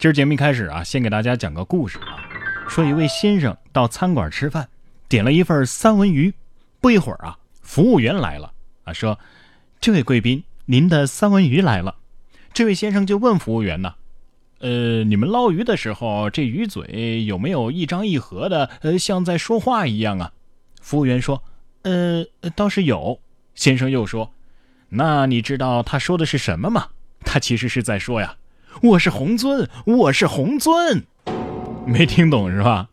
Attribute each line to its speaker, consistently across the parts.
Speaker 1: 今儿节目一开始啊，先给大家讲个故事啊。说一位先生到餐馆吃饭，点了一份三文鱼。不一会儿啊，服务员来了啊，说：“这位贵宾，您的三文鱼来了。”这位先生就问服务员呢：“呃，你们捞鱼的时候，这鱼嘴有没有一张一合的，呃，像在说话一样啊？”服务员说：“呃，倒是有。”先生又说：“那你知道他说的是什么吗？他其实是在说呀。”我是红尊，我是红尊，没听懂是吧？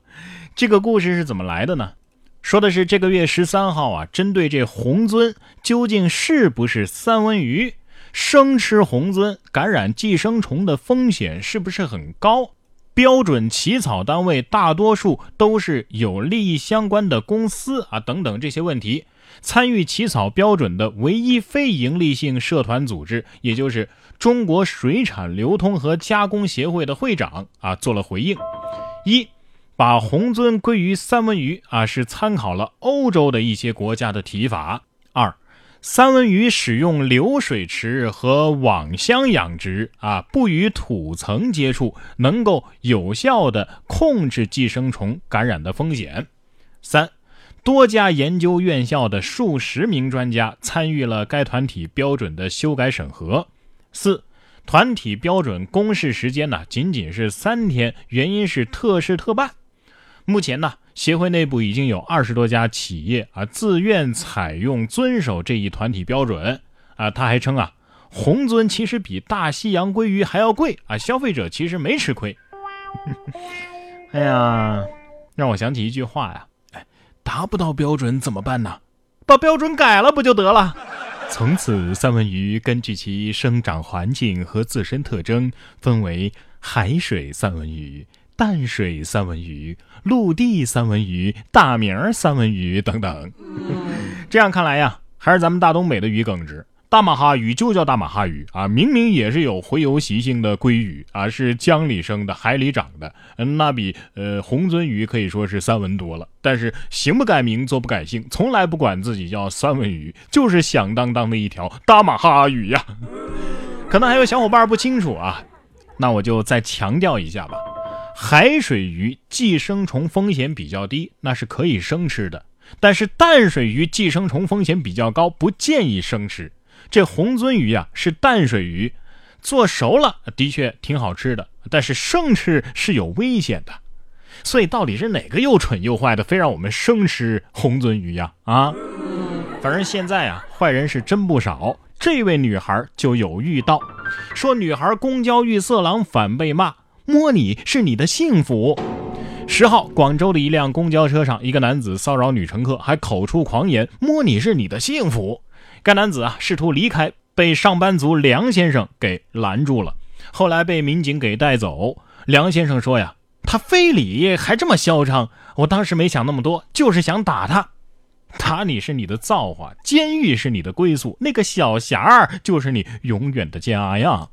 Speaker 1: 这个故事是怎么来的呢？说的是这个月十三号啊，针对这红尊究竟是不是三文鱼，生吃红尊感染寄生虫的风险是不是很高？标准起草单位大多数都是有利益相关的公司啊，等等这些问题。参与起草标准的唯一非营利性社团组织，也就是中国水产流通和加工协会的会长啊，做了回应：一，把红尊归于三文鱼啊，是参考了欧洲的一些国家的提法；二，三文鱼使用流水池和网箱养殖啊，不与土层接触，能够有效的控制寄生虫感染的风险；三。多家研究院校的数十名专家参与了该团体标准的修改审核。四，团体标准公示时间呢仅仅是三天，原因是特事特办。目前呢，协会内部已经有二十多家企业啊自愿采用遵守这一团体标准啊。他还称啊，红尊其实比大西洋鲑鱼还要贵啊，消费者其实没吃亏。哎呀，让我想起一句话呀。达不到标准怎么办呢？把标准改了不就得了？从此，三文鱼根据其生长环境和自身特征，分为海水三文鱼、淡水三文鱼、陆地三文鱼、大名三文鱼等等。这样看来呀，还是咱们大东北的鱼耿直。大马哈鱼就叫大马哈鱼啊，明明也是有洄游习性的鲑鱼啊，是江里生的，海里长的，那比呃红鳟鱼可以说是三文多了。但是行不改名，坐不改姓，从来不管自己叫三文鱼，就是响当当的一条大马哈鱼呀。可能还有小伙伴不清楚啊，那我就再强调一下吧。海水鱼寄生虫风险比较低，那是可以生吃的；但是淡水鱼寄生虫风险比较高，不建议生吃。这红鳟鱼呀是淡水鱼，做熟了的确挺好吃的，但是生吃是有危险的。所以到底是哪个又蠢又坏的，非让我们生吃红鳟鱼呀？啊，反正现在啊，坏人是真不少。这位女孩就有遇到，说女孩公交遇色狼反被骂，摸你是你的幸福。十号，广州的一辆公交车上，一个男子骚扰女乘客，还口出狂言，摸你是你的幸福。该男子啊试图离开，被上班族梁先生给拦住了。后来被民警给带走。梁先生说呀，他非礼还这么嚣张，我当时没想那么多，就是想打他。打你是你的造化，监狱是你的归宿，那个小匣儿就是你永远的家呀。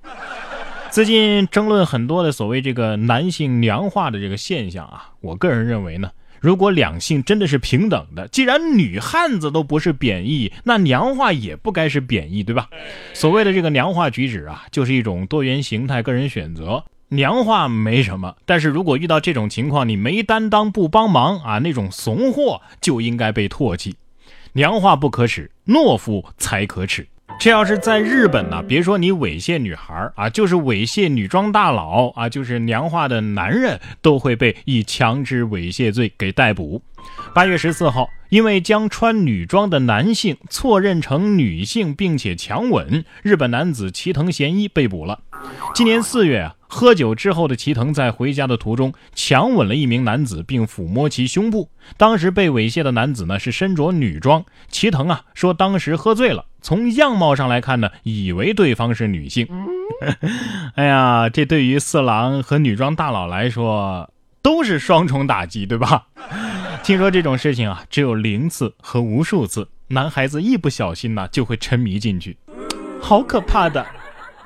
Speaker 1: 最近争论很多的所谓这个男性娘化的这个现象啊，我个人认为呢。如果两性真的是平等的，既然女汉子都不是贬义，那娘化也不该是贬义，对吧？所谓的这个娘化举止啊，就是一种多元形态，个人选择。娘化没什么，但是如果遇到这种情况，你没担当不帮忙啊，那种怂货就应该被唾弃。娘化不可耻，懦夫才可耻。这要是在日本呢，别说你猥亵女孩啊，就是猥亵女装大佬啊，就是娘化的男人，都会被以强制猥亵罪给逮捕。八月十四号，因为将穿女装的男性错认成女性，并且强吻，日本男子齐藤贤一被捕了。今年四月啊。喝酒之后的齐藤在回家的途中强吻了一名男子，并抚摸其胸部。当时被猥亵的男子呢是身着女装。齐藤啊说当时喝醉了，从样貌上来看呢，以为对方是女性。哎呀，这对于色狼和女装大佬来说都是双重打击，对吧？听说这种事情啊，只有零次和无数次，男孩子一不小心呢就会沉迷进去，好可怕的。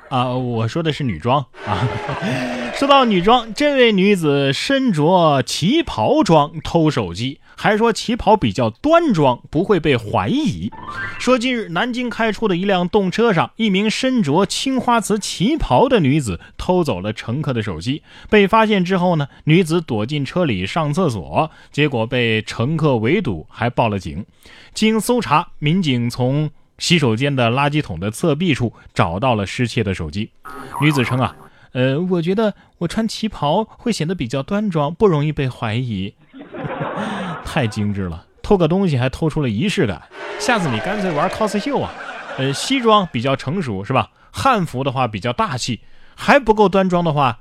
Speaker 1: 啊，我说的是女装啊。说到女装，这位女子身着旗袍装偷手机，还说旗袍比较端庄，不会被怀疑。说近日南京开出的一辆动车上，一名身着青花瓷旗袍的女子偷走了乘客的手机，被发现之后呢，女子躲进车里上厕所，结果被乘客围堵，还报了警。经搜查，民警从洗手间的垃圾桶的侧壁处找到了失窃的手机。女子称啊。呃，我觉得我穿旗袍会显得比较端庄，不容易被怀疑。太精致了，偷个东西还偷出了仪式感。下次你干脆玩 cos 秀啊！呃，西装比较成熟是吧？汉服的话比较大气，还不够端庄的话，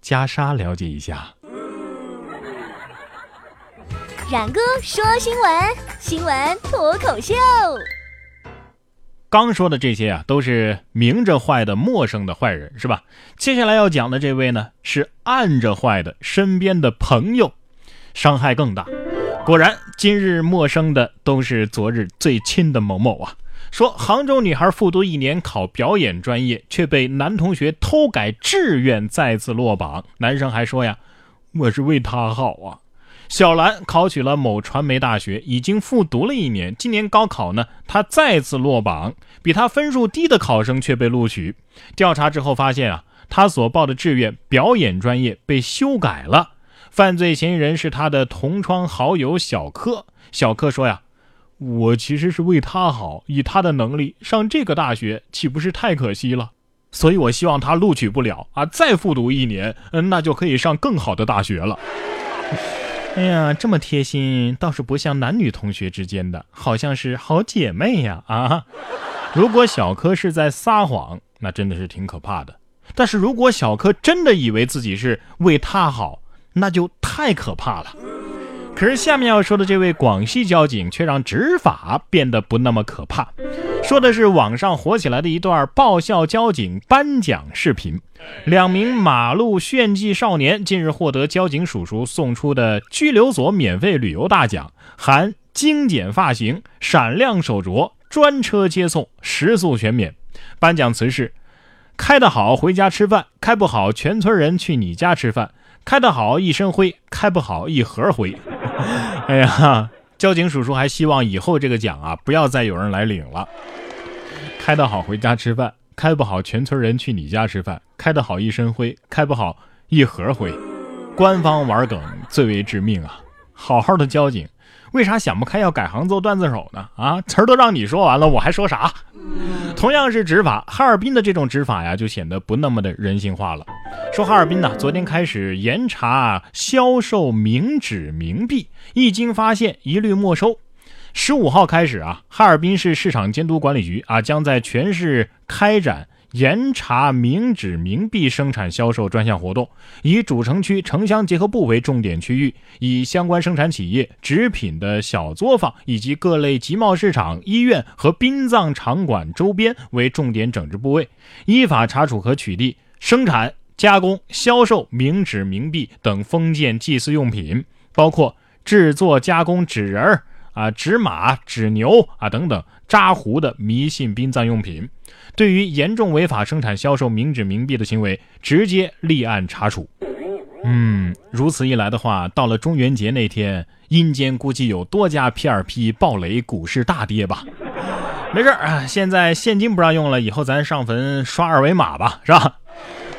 Speaker 1: 袈裟了解一下。
Speaker 2: 冉哥说新闻，新闻脱口秀。
Speaker 1: 刚说的这些啊，都是明着坏的陌生的坏人，是吧？接下来要讲的这位呢，是暗着坏的身边的朋友，伤害更大。果然，今日陌生的都是昨日最亲的某某啊。说杭州女孩复读一年考表演专业，却被男同学偷改志愿，再次落榜。男生还说呀，我是为她好啊。小兰考取了某传媒大学，已经复读了一年。今年高考呢，她再次落榜，比她分数低的考生却被录取。调查之后发现啊，她所报的志愿表演专业被修改了。犯罪嫌疑人是他的同窗好友小柯。小柯说呀：“我其实是为他好，以他的能力上这个大学岂不是太可惜了？所以我希望他录取不了啊，再复读一年，嗯，那就可以上更好的大学了。”哎呀，这么贴心，倒是不像男女同学之间的，好像是好姐妹呀！啊，如果小柯是在撒谎，那真的是挺可怕的。但是如果小柯真的以为自己是为他好，那就太可怕了。可是下面要说的这位广西交警却让执法变得不那么可怕。说的是网上火起来的一段爆笑交警颁奖视频。两名马路炫技少年近日获得交警叔叔送出的拘留所免费旅游大奖，含精简发型、闪亮手镯、专车接送、食宿全免。颁奖词是：开得好回家吃饭，开不好全村人去你家吃饭。开得好一身灰，开不好一盒灰。哎呀，交警叔叔还希望以后这个奖啊，不要再有人来领了。开得好回家吃饭，开不好全村人去你家吃饭。开得好一身灰，开不好一盒灰。官方玩梗最为致命啊！好好的交警，为啥想不开要改行做段子手呢？啊，词儿都让你说完了，我还说啥？同样是执法，哈尔滨的这种执法呀，就显得不那么的人性化了。说哈尔滨呢，昨天开始严查销售冥纸冥币，一经发现一律没收。十五号开始啊，哈尔滨市市场监督管理局啊，将在全市开展。严查冥纸冥币生产销售专项活动，以主城区城乡结合部为重点区域，以相关生产企业、纸品的小作坊以及各类集贸市场、医院和殡葬场馆周边为重点整治部位，依法查处和取缔生产、加工、销售冥纸冥币等封建祭祀用品，包括制作、加工纸人儿。啊，纸马、纸牛啊等等扎糊的迷信殡葬用品，对于严重违法生产销售冥纸冥币的行为，直接立案查处。嗯，如此一来的话，到了中元节那天，阴间估计有多家 P2P 暴雷，股市大跌吧？没事啊，现在现金不让用了，以后咱上坟刷二维码吧，是吧？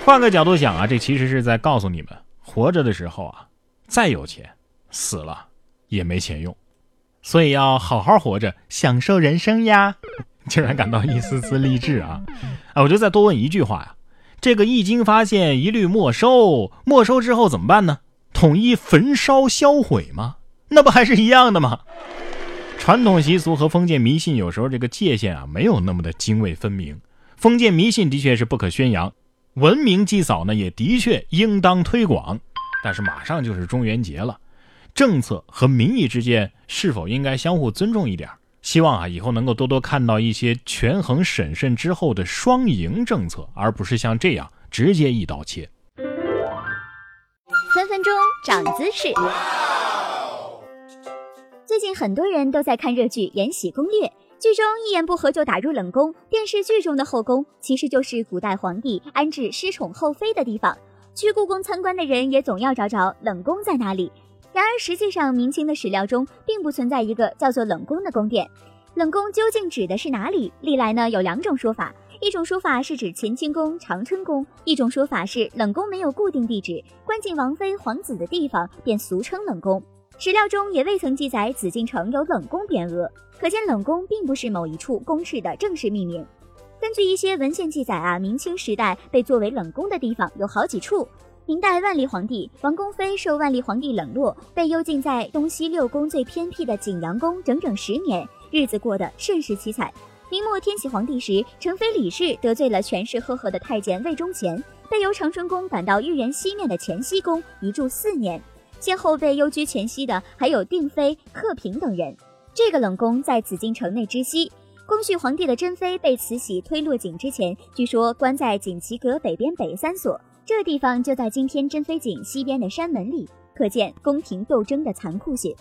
Speaker 1: 换个角度想啊，这其实是在告诉你们，活着的时候啊，再有钱，死了也没钱用。所以要好好活着，享受人生呀！竟然感到一丝丝励志啊！啊，我就再多问一句话呀：这个一经发现一律没收，没收之后怎么办呢？统一焚烧销毁吗？那不还是一样的吗？传统习俗和封建迷信有时候这个界限啊，没有那么的泾渭分明。封建迷信的确是不可宣扬，文明祭扫呢也的确应当推广。但是马上就是中元节了。政策和民意之间是否应该相互尊重一点？希望啊，以后能够多多看到一些权衡审慎之后的双赢政策，而不是像这样直接一刀切。
Speaker 2: 分分钟长姿势。最近很多人都在看热剧《延禧攻略》。
Speaker 3: 剧中一言不合就打入冷宫，电视剧中的后宫其实就是古代皇帝安置失宠后妃的地方。去故宫参观的人也总要找找冷宫在哪里。然而实际上，明清的史料中并不存在一个叫做冷宫的宫殿。冷宫究竟指的是哪里？历来呢有两种说法，一种说法是指乾清宫、长春宫，一种说法是冷宫没有固定地址，关进王妃、皇子的地方便俗称冷宫。史料中也未曾记载紫禁城有冷宫匾额，可见冷宫并不是某一处宫室的正式命名。根据一些文献记载啊，明清时代被作为冷宫的地方有好几处。明代万历皇帝王宫妃受万历皇帝冷落，被幽禁在东西六宫最偏僻的景阳宫整整十年，日子过得甚是凄惨。明末天启皇帝时，成妃李氏得罪了权势赫赫的太监魏忠贤，被由长春宫赶到豫园西面的乾西宫一住四年。先后被幽居乾西的还有定妃、克平等人。这个冷宫在紫禁城内之西。光绪皇帝的珍妃被慈禧推落井之前，据说关在锦旗阁北边北三所，这地方就在今天珍妃井西边的山门里。可见宫廷斗争的残酷性。